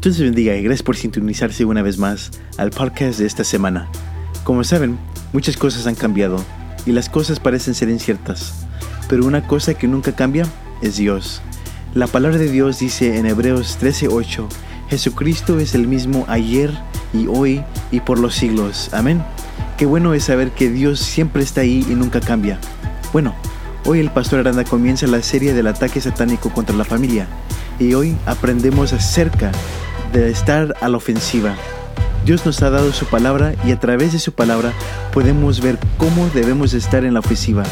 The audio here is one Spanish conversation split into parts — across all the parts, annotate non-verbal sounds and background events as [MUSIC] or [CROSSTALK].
Dios les bendiga y gracias por sintonizarse una vez más al podcast de esta semana. Como saben, muchas cosas han cambiado y las cosas parecen ser inciertas, pero una cosa que nunca cambia es Dios. La palabra de Dios dice en Hebreos 13:8, Jesucristo es el mismo ayer y hoy y por los siglos. Amén. Qué bueno es saber que Dios siempre está ahí y nunca cambia. Bueno, hoy el pastor Aranda comienza la serie del ataque satánico contra la familia y hoy aprendemos acerca de estar a la ofensiva. Dios nos ha dado su palabra y a través de su palabra podemos ver cómo debemos estar en la ofensiva.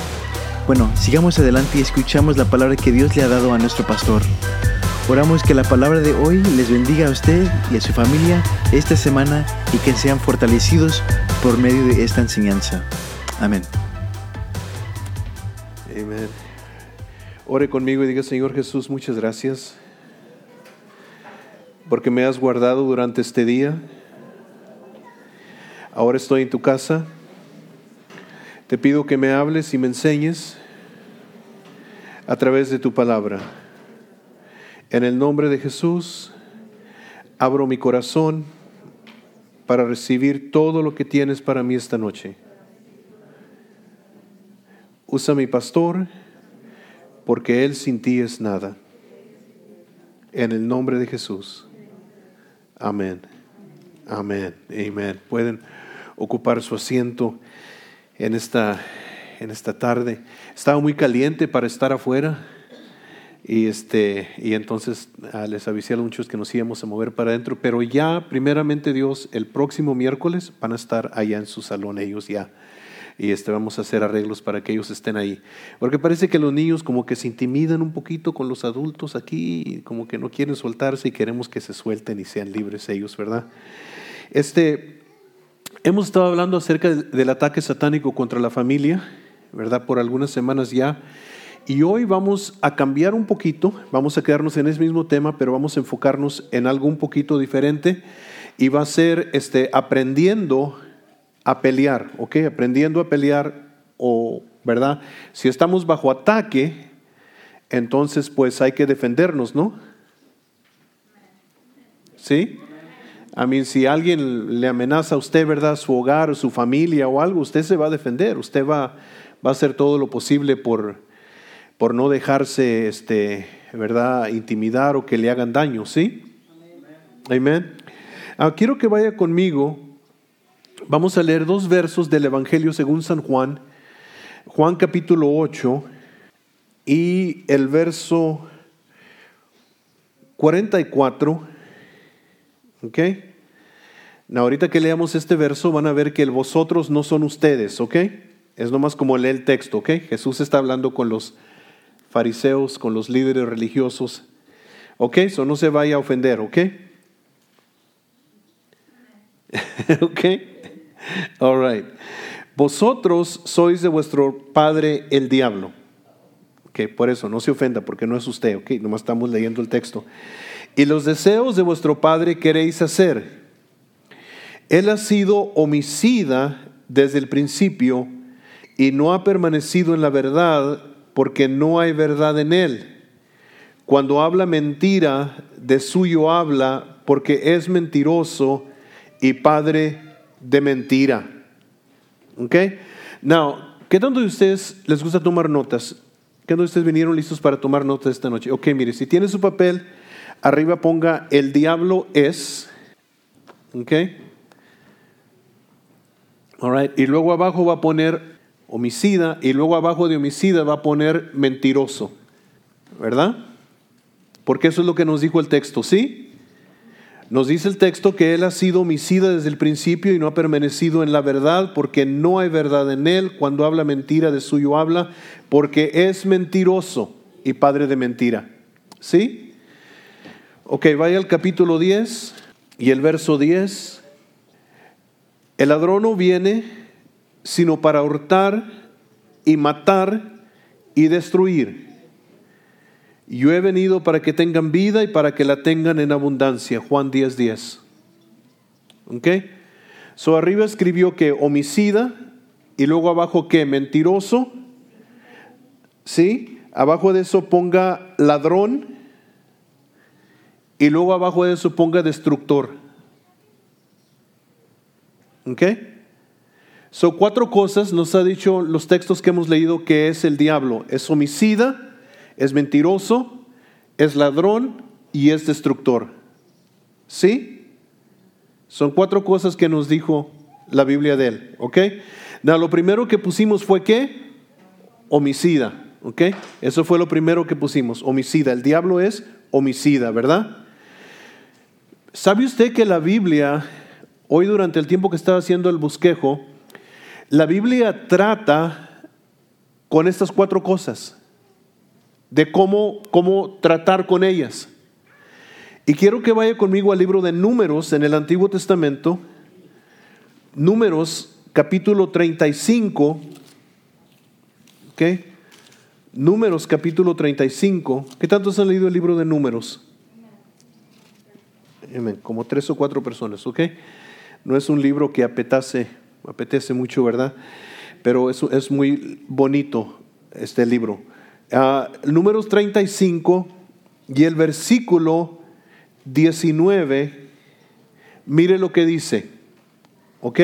Bueno, sigamos adelante y escuchamos la palabra que Dios le ha dado a nuestro pastor. Oramos que la palabra de hoy les bendiga a usted y a su familia esta semana y que sean fortalecidos por medio de esta enseñanza. Amén. Amén. Ore conmigo y diga, Señor Jesús, muchas gracias porque me has guardado durante este día. Ahora estoy en tu casa. Te pido que me hables y me enseñes a través de tu palabra. En el nombre de Jesús, abro mi corazón para recibir todo lo que tienes para mí esta noche. Usa mi pastor, porque él sin ti es nada. En el nombre de Jesús. Amén. Amén. Amén. Pueden ocupar su asiento en esta, en esta tarde. Estaba muy caliente para estar afuera. Y, este, y entonces ah, les avisé a muchos que nos íbamos a mover para adentro, pero ya primeramente Dios, el próximo miércoles van a estar allá en su salón ellos ya y este, vamos a hacer arreglos para que ellos estén ahí. Porque parece que los niños como que se intimidan un poquito con los adultos aquí, como que no quieren soltarse y queremos que se suelten y sean libres ellos, ¿verdad? Este, hemos estado hablando acerca del ataque satánico contra la familia, ¿verdad? Por algunas semanas ya. Y hoy vamos a cambiar un poquito, vamos a quedarnos en ese mismo tema, pero vamos a enfocarnos en algo un poquito diferente y va a ser este, aprendiendo a pelear, ¿ok? Aprendiendo a pelear o, ¿verdad? Si estamos bajo ataque, entonces pues hay que defendernos, ¿no? ¿Sí? A mí, si alguien le amenaza a usted, ¿verdad? Su hogar, su familia o algo, usted se va a defender, usted va, va a hacer todo lo posible por, por no dejarse, este, ¿verdad? Intimidar o que le hagan daño, ¿sí? Amén. Ah, quiero que vaya conmigo Vamos a leer dos versos del Evangelio según San Juan, Juan capítulo 8 y el verso 44. ¿Ok? ahorita que leamos este verso van a ver que el vosotros no son ustedes, ¿ok? Es nomás como lee el texto, ¿ok? Jesús está hablando con los fariseos, con los líderes religiosos, ¿ok? Eso no se vaya a ofender, ¿ok? [LAUGHS] ¿Ok? All right. Vosotros sois de vuestro padre el diablo. Ok, por eso no se ofenda porque no es usted, ok, nomás estamos leyendo el texto. Y los deseos de vuestro padre queréis hacer. Él ha sido homicida desde el principio y no ha permanecido en la verdad porque no hay verdad en él. Cuando habla mentira, de suyo habla porque es mentiroso y padre de mentira. ¿Ok? Now, ¿qué tanto de ustedes les gusta tomar notas? ¿Qué tanto de ustedes vinieron listos para tomar notas esta noche? Ok, mire, si tiene su papel, arriba ponga el diablo es. ¿Ok? All right. Y luego abajo va a poner homicida y luego abajo de homicida va a poner mentiroso. ¿Verdad? Porque eso es lo que nos dijo el texto, ¿sí? Nos dice el texto que él ha sido homicida desde el principio y no ha permanecido en la verdad porque no hay verdad en él. Cuando habla mentira de suyo habla porque es mentiroso y padre de mentira. ¿Sí? Ok, vaya al capítulo 10 y el verso 10. El ladrón no viene sino para hurtar y matar y destruir. Yo he venido para que tengan vida y para que la tengan en abundancia. Juan 10:10. 10. ¿Ok? So arriba escribió que homicida y luego abajo que mentiroso. ¿Sí? Abajo de eso ponga ladrón y luego abajo de eso ponga destructor. ¿Ok? Son cuatro cosas, nos ha dicho los textos que hemos leído que es el diablo. Es homicida, es mentiroso, es ladrón y es destructor. ¿Sí? Son cuatro cosas que nos dijo la Biblia de él. ¿Ok? lo primero que pusimos fue qué? Homicida. ¿Ok? Eso fue lo primero que pusimos. Homicida. El diablo es homicida, ¿verdad? ¿Sabe usted que la Biblia, hoy durante el tiempo que estaba haciendo el bosquejo, la Biblia trata con estas cuatro cosas, de cómo, cómo tratar con ellas. Y quiero que vaya conmigo al libro de Números en el Antiguo Testamento, Números capítulo 35, ¿ok? Números capítulo 35. ¿Qué tantos han leído el libro de Números? Como tres o cuatro personas, ¿ok? No es un libro que apetece, apetece mucho, ¿verdad? Pero es, es muy bonito este libro. Uh, números 35 y el versículo 19, mire lo que dice, ¿ok?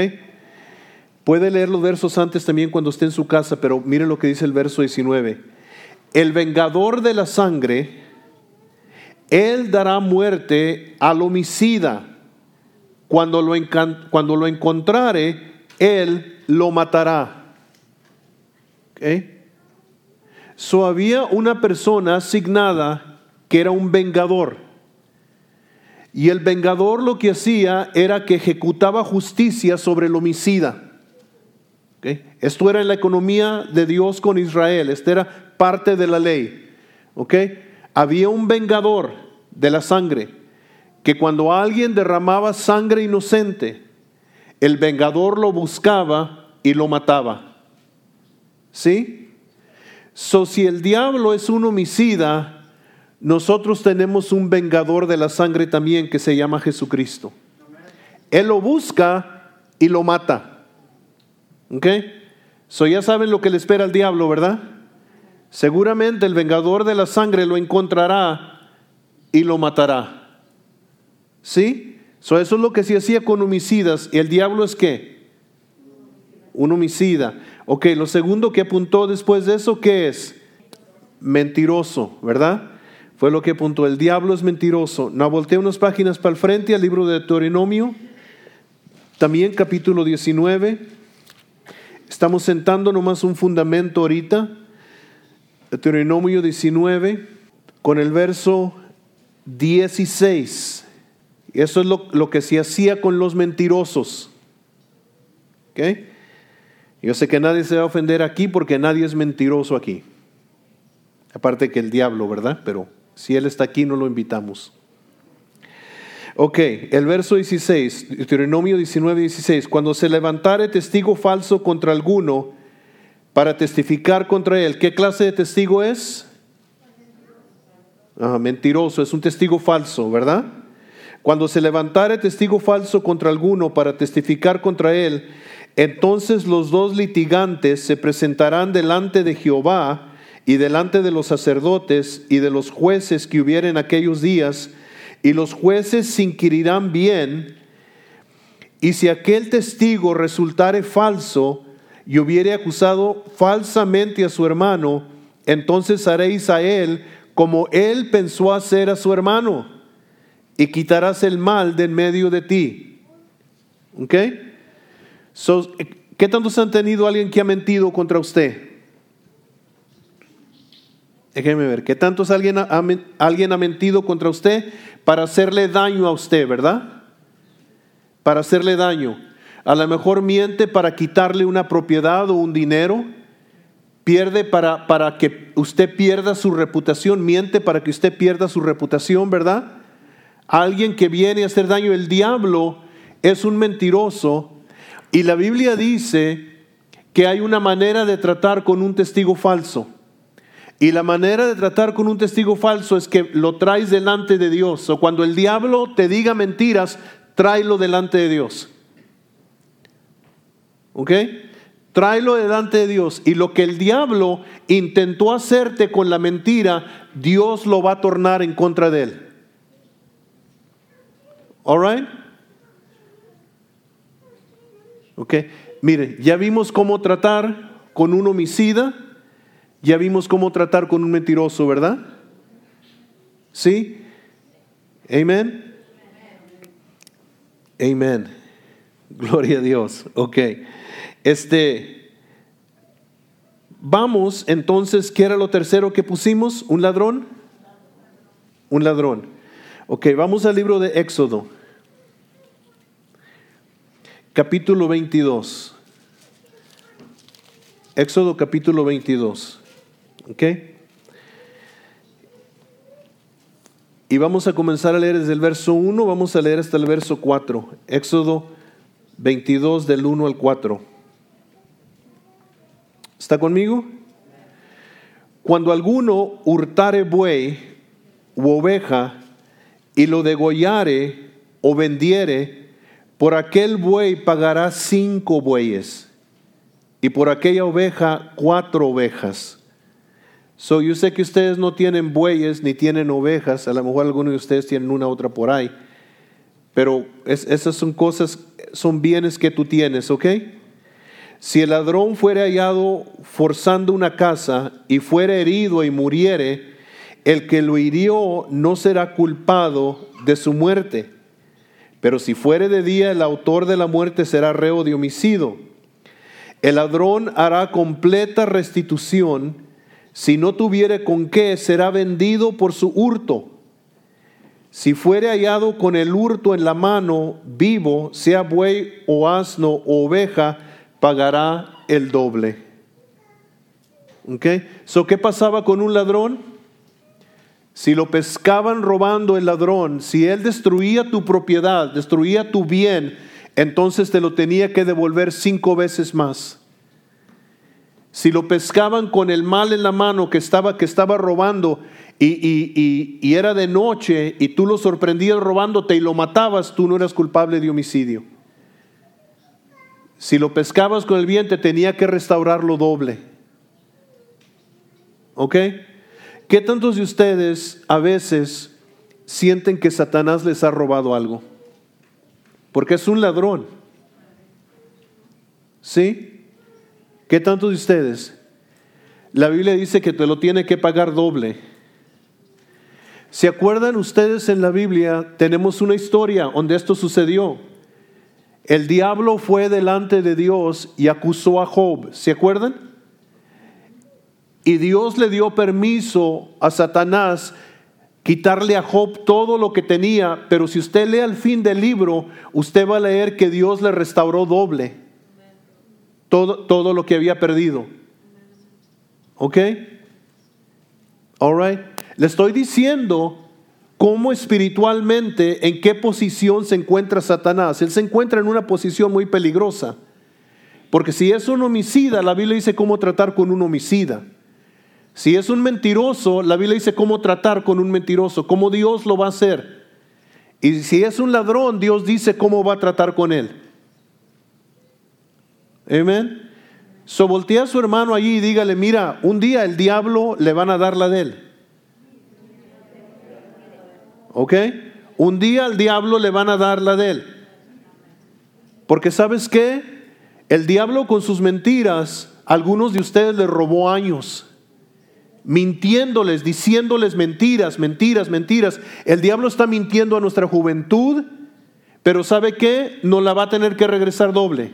Puede leer los versos antes también cuando esté en su casa, pero mire lo que dice el verso 19. El vengador de la sangre, él dará muerte al homicida. Cuando lo, cuando lo encontrare, él lo matará. ¿Okay? So había una persona asignada que era un vengador. Y el vengador lo que hacía era que ejecutaba justicia sobre el homicida. Esto era en la economía de Dios con Israel, esta era parte de la ley. Había un vengador de la sangre que cuando alguien derramaba sangre inocente, el vengador lo buscaba y lo mataba. ¿Sí? So, si el diablo es un homicida, nosotros tenemos un vengador de la sangre también que se llama Jesucristo. Él lo busca y lo mata. ¿Ok? So ya saben lo que le espera al diablo, ¿verdad? Seguramente el vengador de la sangre lo encontrará y lo matará. ¿Sí? So eso es lo que se hacía con homicidas. ¿Y el diablo es qué? Un homicida. Ok, lo segundo que apuntó después de eso, ¿qué es? Mentiroso, ¿verdad? Fue lo que apuntó. El diablo es mentiroso. No volteé unas páginas para el frente al libro de Deuteronomio. También capítulo 19. Estamos sentando nomás un fundamento ahorita. Deuteronomio 19 con el verso 16. Eso es lo, lo, que se hacía con los mentirosos. ¿Okay? Yo sé que nadie se va a ofender aquí porque nadie es mentiroso aquí. Aparte que el diablo, ¿verdad? Pero si Él está aquí, no lo invitamos. Ok, el verso 16, Deuteronomio 19, 16. Cuando se levantare testigo falso contra alguno para testificar contra él, ¿qué clase de testigo es? Ah, mentiroso, es un testigo falso, ¿verdad? Cuando se levantare testigo falso contra alguno para testificar contra él, entonces los dos litigantes se presentarán delante de Jehová y delante de los sacerdotes y de los jueces que hubieren aquellos días, y los jueces se inquirirán bien, y si aquel testigo resultare falso y hubiere acusado falsamente a su hermano, entonces haréis a él como él pensó hacer a su hermano, y quitarás el mal de en medio de ti. ¿Ok? ¿Qué tantos han tenido alguien que ha mentido contra usted? Déjeme ver, ¿qué tantos alguien ha, alguien ha mentido contra usted para hacerle daño a usted, verdad? Para hacerle daño. A lo mejor miente para quitarle una propiedad o un dinero. Pierde para, para que usted pierda su reputación. Miente para que usted pierda su reputación, ¿verdad? Alguien que viene a hacer daño. El diablo es un mentiroso. Y la Biblia dice que hay una manera de tratar con un testigo falso. Y la manera de tratar con un testigo falso es que lo traes delante de Dios. O cuando el diablo te diga mentiras, tráelo delante de Dios. ¿Ok? Tráelo delante de Dios. Y lo que el diablo intentó hacerte con la mentira, Dios lo va a tornar en contra de él. All right? Ok. Mire, ya vimos cómo tratar con un homicida, ya vimos cómo tratar con un mentiroso, ¿verdad? ¿Sí? Amén. Amén. Gloria a Dios. Ok. Este. Vamos entonces, ¿qué era lo tercero que pusimos? ¿Un ladrón? Un ladrón. Ok, vamos al libro de Éxodo. Capítulo 22. Éxodo capítulo 22. ¿Ok? Y vamos a comenzar a leer desde el verso 1, vamos a leer hasta el verso 4. Éxodo 22 del 1 al 4. ¿Está conmigo? Cuando alguno hurtare buey u oveja y lo degollare o vendiere, por aquel buey pagará cinco bueyes y por aquella oveja cuatro ovejas. So, yo sé que ustedes no tienen bueyes ni tienen ovejas, a lo mejor algunos de ustedes tienen una otra por ahí, pero esas son cosas, son bienes que tú tienes, ¿ok? Si el ladrón fuere hallado forzando una casa y fuere herido y muriere, el que lo hirió no será culpado de su muerte. Pero si fuere de día, el autor de la muerte será reo de homicidio. El ladrón hará completa restitución si no tuviere con qué, será vendido por su hurto. Si fuere hallado con el hurto en la mano, vivo, sea buey o asno o oveja, pagará el doble. ¿Ok? So, ¿Qué pasaba con un ladrón? Si lo pescaban robando el ladrón, si él destruía tu propiedad, destruía tu bien, entonces te lo tenía que devolver cinco veces más. Si lo pescaban con el mal en la mano que estaba, que estaba robando y, y, era de noche y tú lo sorprendías robándote y lo matabas, tú no eras culpable de homicidio. Si lo pescabas con el bien, te tenía que restaurarlo doble. ¿Ok? ¿Qué tantos de ustedes a veces sienten que Satanás les ha robado algo? Porque es un ladrón. ¿Sí? ¿Qué tantos de ustedes? La Biblia dice que te lo tiene que pagar doble. ¿Se acuerdan ustedes en la Biblia? Tenemos una historia donde esto sucedió. El diablo fue delante de Dios y acusó a Job. ¿Se acuerdan? Y Dios le dio permiso a Satanás quitarle a Job todo lo que tenía, pero si usted lee al fin del libro, usted va a leer que Dios le restauró doble todo, lo que había perdido. ¿Ok? All right. Le estoy diciendo cómo espiritualmente, en qué posición se encuentra Satanás. Él se encuentra en una posición muy peligrosa. Porque si es un homicida, la Biblia dice cómo tratar con un homicida. Si es un mentiroso, la Biblia dice cómo tratar con un mentiroso, cómo Dios lo va a hacer. Y si es un ladrón, Dios dice cómo va a tratar con él. Amén. So voltea a su hermano allí y dígale, mira, un día el diablo le van a dar la de él. ¿Ok? Un día al diablo le van a dar la de él. Porque sabes qué? El diablo con sus mentiras, algunos de ustedes le robó años. Mintiéndoles, diciéndoles mentiras, mentiras, mentiras. El diablo está mintiendo a nuestra juventud, pero ¿sabe qué? No la va a tener que regresar doble.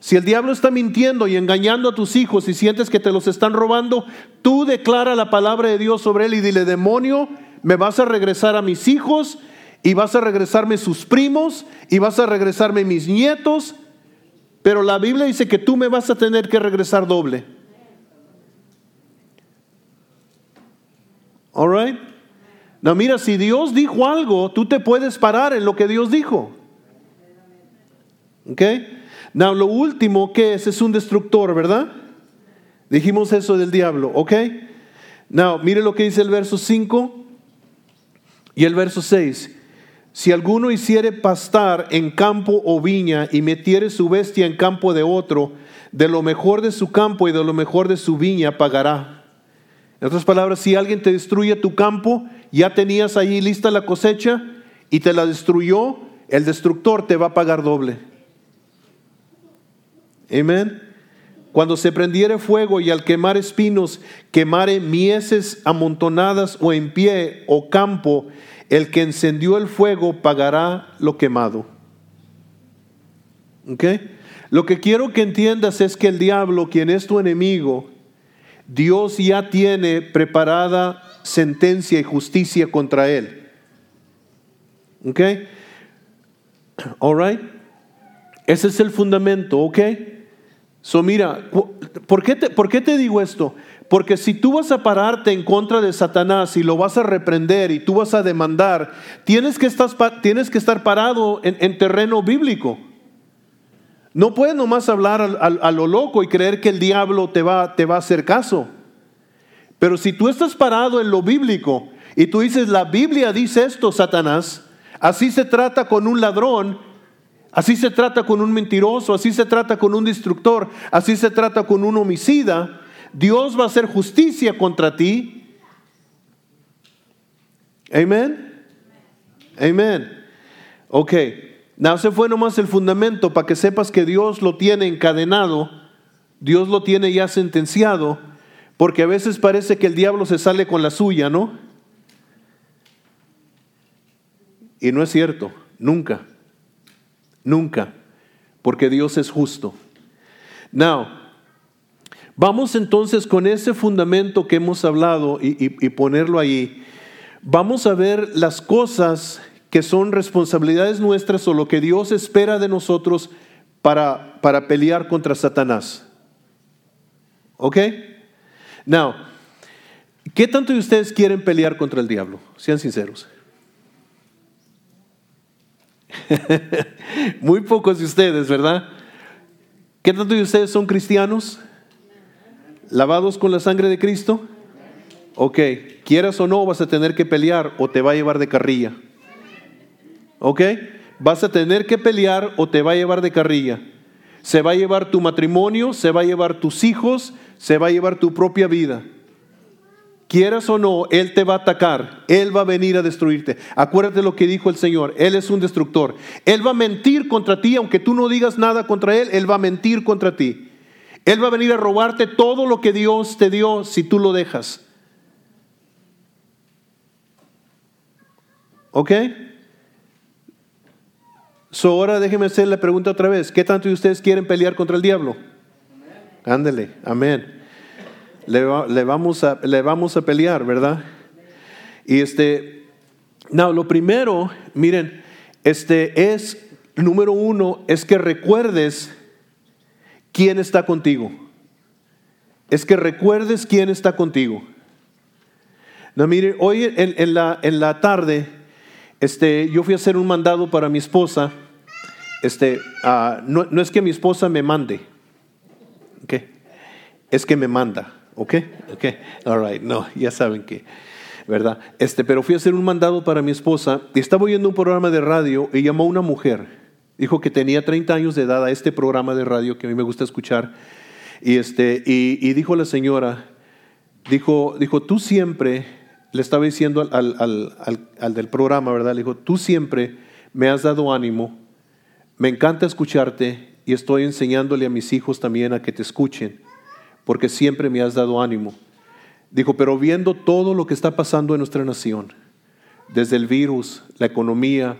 Si el diablo está mintiendo y engañando a tus hijos y sientes que te los están robando, tú declara la palabra de Dios sobre él y dile, demonio, me vas a regresar a mis hijos y vas a regresarme sus primos y vas a regresarme mis nietos, pero la Biblia dice que tú me vas a tener que regresar doble. All right? No, mira, si Dios dijo algo, tú te puedes parar en lo que Dios dijo. ¿Ok? Now, lo último que es, es un destructor, ¿verdad? Dijimos eso del diablo, ¿ok? Now, mire lo que dice el verso 5 y el verso 6. Si alguno hiciere pastar en campo o viña y metiere su bestia en campo de otro, de lo mejor de su campo y de lo mejor de su viña pagará. En otras palabras, si alguien te destruye tu campo, ya tenías ahí lista la cosecha y te la destruyó, el destructor te va a pagar doble. Amén. Cuando se prendiere fuego y al quemar espinos quemare mieses amontonadas o en pie o campo, el que encendió el fuego pagará lo quemado. ¿Ok? Lo que quiero que entiendas es que el diablo, quien es tu enemigo, Dios ya tiene preparada sentencia y justicia contra él. ¿Ok? All right? Ese es el fundamento, ¿ok? So, mira, ¿por qué, te, ¿por qué te digo esto? Porque si tú vas a pararte en contra de Satanás y lo vas a reprender y tú vas a demandar, tienes que estar, tienes que estar parado en, terreno bíblico. No puedes nomás hablar a, lo loco y creer que el diablo te va, te va a hacer caso. Pero si tú estás parado en lo bíblico y tú dices, la Biblia dice esto, Satanás, así se trata con un ladrón, Así se trata con un mentiroso, así se trata con un destructor, así se trata con un homicida. Dios va a hacer justicia contra ti. Amén. Amén. Ok. Now, ese fue nomás el fundamento para que sepas que Dios lo tiene encadenado, Dios lo tiene ya sentenciado, porque a veces parece que el diablo se sale con la suya, ¿no? Y no es cierto, nunca. Nunca, porque Dios es justo. Now, vamos entonces con ese fundamento que hemos hablado y, ponerlo ahí. Vamos a ver las cosas que son responsabilidades nuestras o lo que Dios espera de nosotros para, para pelear contra Satanás. ¿Ok? Now, ¿qué tanto de ustedes quieren pelear contra el diablo? Sean sinceros. [LAUGHS] Muy pocos de ustedes, ¿verdad? ¿Qué tanto de ustedes son cristianos? ¿Lavados con la sangre de Cristo? Ok, quieras o no, vas a tener que pelear o te va a llevar de carrilla. ¿Ok? Vas a tener que pelear o te va a llevar de carrilla. Se va a llevar tu matrimonio, se va a llevar tus hijos, se va a llevar tu propia vida. Quieras o no, Él te va a atacar, Él va a venir a destruirte. Acuérdate lo que dijo el Señor, Él es un destructor. Él va a mentir contra ti, aunque tú no digas nada contra Él, Él va a mentir contra ti. Él va a venir a robarte todo lo que Dios te dio si tú lo dejas. ¿Ok? So ahora déjeme hacer la pregunta otra vez. ¿Qué tanto de ustedes quieren pelear contra el diablo? Ándele, amén le, vamos, a, le vamos a pelear, ¿verdad? Y este, no, lo primero, miren, este es, número uno, es que recuerdes quién está contigo. Es que recuerdes quién está contigo. No, miren, hoy en, la, en la tarde, este, yo fui a hacer un mandado para mi esposa. Este, ah, no, no, es que mi esposa me mande, es que me manda. ¿Ok? Ok. All right. No, ya saben que, ¿verdad? Este, pero fui a hacer un mandado para mi esposa y estaba oyendo un programa de radio y llamó una mujer. Dijo que tenía 30 años de edad a este programa de radio que a mí me gusta escuchar. Y, este, y, dijo la señora, dijo, dijo, tú siempre, le estaba diciendo al, al, al, al del programa, ¿verdad? Le dijo, tú siempre me has dado ánimo, me encanta escucharte y estoy enseñándole a mis hijos también a que te escuchen porque siempre me has dado ánimo. Dijo, pero viendo todo lo que está pasando en nuestra nación, desde el virus, la economía,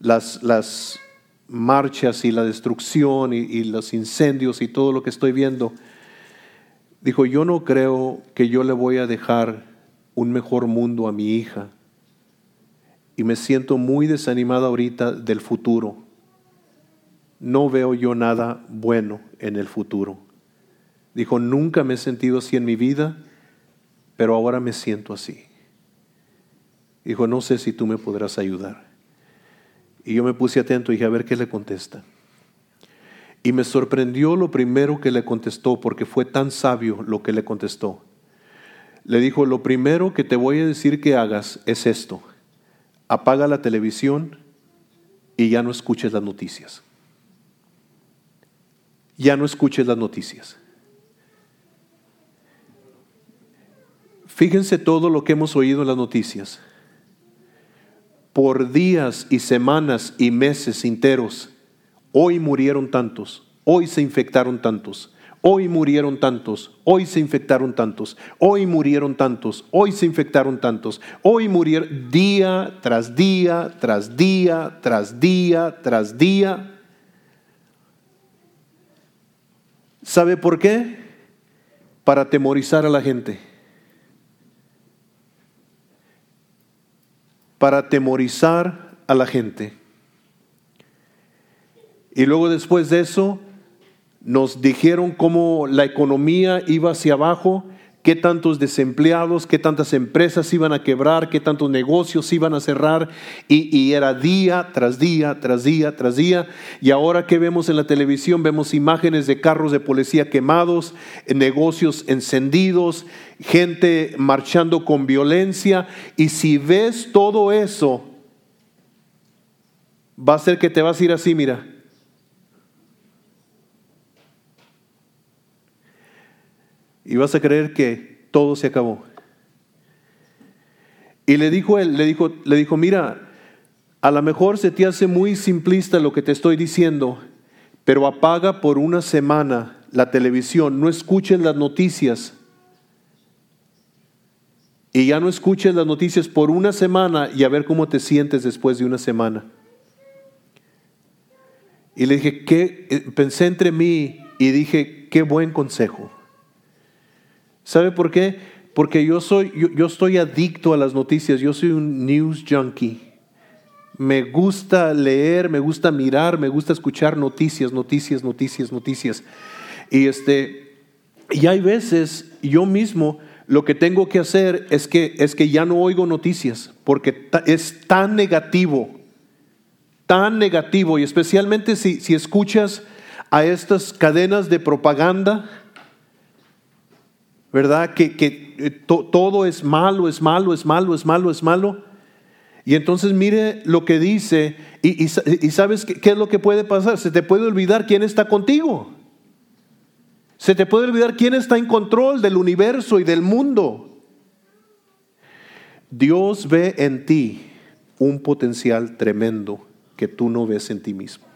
las, las marchas y la destrucción y, y los incendios y todo lo que estoy viendo, dijo, yo no creo que yo le voy a dejar un mejor mundo a mi hija. Y me siento muy desanimada ahorita del futuro. No veo yo nada bueno en el futuro. Dijo, nunca me he sentido así en mi vida, pero ahora me siento así. Dijo, no sé si tú me podrás ayudar. Y yo me puse atento y dije, a ver qué le contesta. Y me sorprendió lo primero que le contestó, porque fue tan sabio lo que le contestó. Le dijo, lo primero que te voy a decir que hagas es esto. Apaga la televisión y ya no escuches las noticias. Ya no escuches las noticias. Fíjense todo lo que hemos oído en las noticias. por días y semanas y meses enteros. Hoy murieron tantos, hoy se infectaron tantos, hoy murieron tantos, hoy se infectaron tantos, hoy murieron tantos, hoy se infectaron tantos, hoy murieron día tras día, tras día, tras día, tras día. ¿Sabe por qué? Para atemorizar a la gente. Para atemorizar a la gente. Y luego después de eso, nos dijeron cómo la economía iba hacia abajo, qué tantos desempleados, qué tantas empresas iban a quebrar, qué tantos negocios iban a cerrar, y, era día tras día, tras día, tras día. Y ahora que vemos en la televisión, vemos imágenes de carros de policía quemados, negocios encendidos, gente marchando con violencia, y si ves todo eso, va a ser que te vas a ir así, mira y vas a creer que todo se acabó. Y le dijo él, le dijo, le dijo, mira, a lo mejor se te hace muy simplista lo que te estoy diciendo, pero apaga por una semana la televisión, no escuches las noticias. Y ya no escuches las noticias por una semana y a ver cómo te sientes después de una semana. Y le dije, ¿qué? Eh, pensé entre mí y dije, qué buen consejo. ¿Sabe por qué? Porque yo, soy, yo, estoy adicto a las noticias, yo soy un news junkie. Me gusta leer, me gusta mirar, me gusta escuchar noticias, noticias, noticias, noticias. Y, este, y hay veces yo mismo lo que tengo que hacer es que, es que ya no oigo noticias porque es tan negativo, tan negativo, y especialmente si, si escuchas a estas cadenas de propaganda ¿verdad? Que, eh, todo es malo, es malo, es malo, es malo, es malo. Y entonces mire lo que dice y, sabes qué, es lo que puede pasar. Se te puede olvidar quién está contigo. Se te puede olvidar quién está en control del universo y del mundo. Dios ve en ti un potencial tremendo que tú no ves en ti mismo.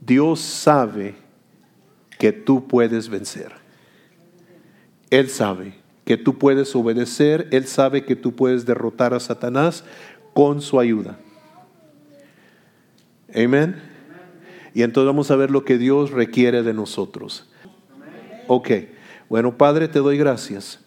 Dios sabe que tú puedes vencer. Él sabe que tú puedes obedecer, Él sabe que tú puedes derrotar a Satanás con su ayuda. Amén. Y entonces vamos a ver lo que Dios requiere de nosotros. Ok, bueno Padre, te doy gracias.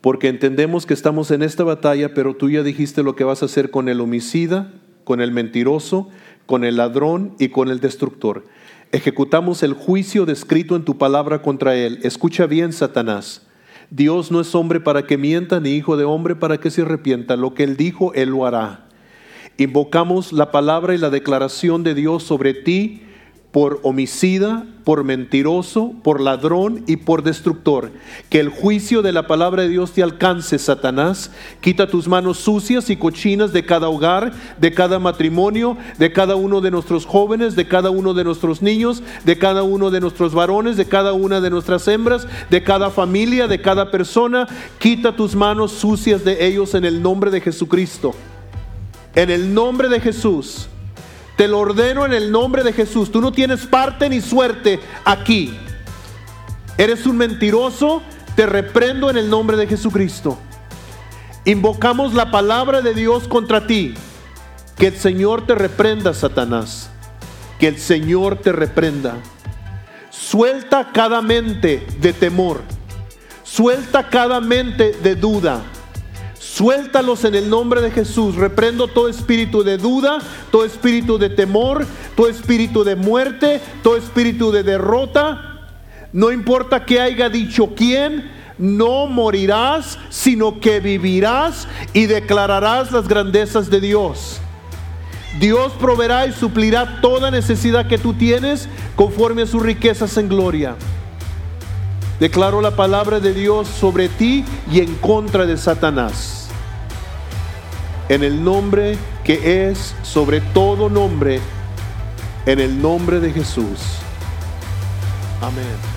Porque entendemos que estamos en esta batalla, pero tú ya dijiste lo que vas a hacer con el homicida, con el mentiroso, con el ladrón y con el destructor ejecutamos el juicio descrito en tu palabra contra él. Escucha bien, Satanás. Dios no es hombre para que mienta, ni hijo de hombre para que se arrepienta. Lo que él dijo, él lo hará. Invocamos la palabra y la declaración de Dios sobre ti por homicida, por mentiroso, por ladrón y por destructor. Que el juicio de la palabra de Dios te alcance, Satanás. Quita tus manos sucias y cochinas de cada hogar, de cada matrimonio, de cada uno de nuestros jóvenes, de cada uno de nuestros niños, de cada uno de nuestros varones, de cada una de nuestras hembras, de cada familia, de cada persona. Quita tus manos sucias de ellos en el nombre de Jesucristo. En el nombre de Jesús. Te lo ordeno en el nombre de Jesús. Tú no tienes parte ni suerte aquí. Eres un mentiroso. Te reprendo en el nombre de Jesucristo. Invocamos la palabra de Dios contra ti. Que el Señor te reprenda, Satanás. Que el Señor te reprenda. Suelta cada mente de temor. Suelta cada mente de duda. Suéltalos en el nombre de Jesús. Reprendo todo espíritu de duda, todo espíritu de temor, todo espíritu de muerte, todo espíritu de derrota. No importa que haya dicho quién, no morirás, sino que vivirás y declararás las grandezas de Dios. Dios proveerá y suplirá toda necesidad que tú tienes conforme a sus riquezas en gloria. Declaro la palabra de Dios sobre ti y en contra de Satanás en el nombre que es sobre todo nombre, en el nombre de Jesús. Amén.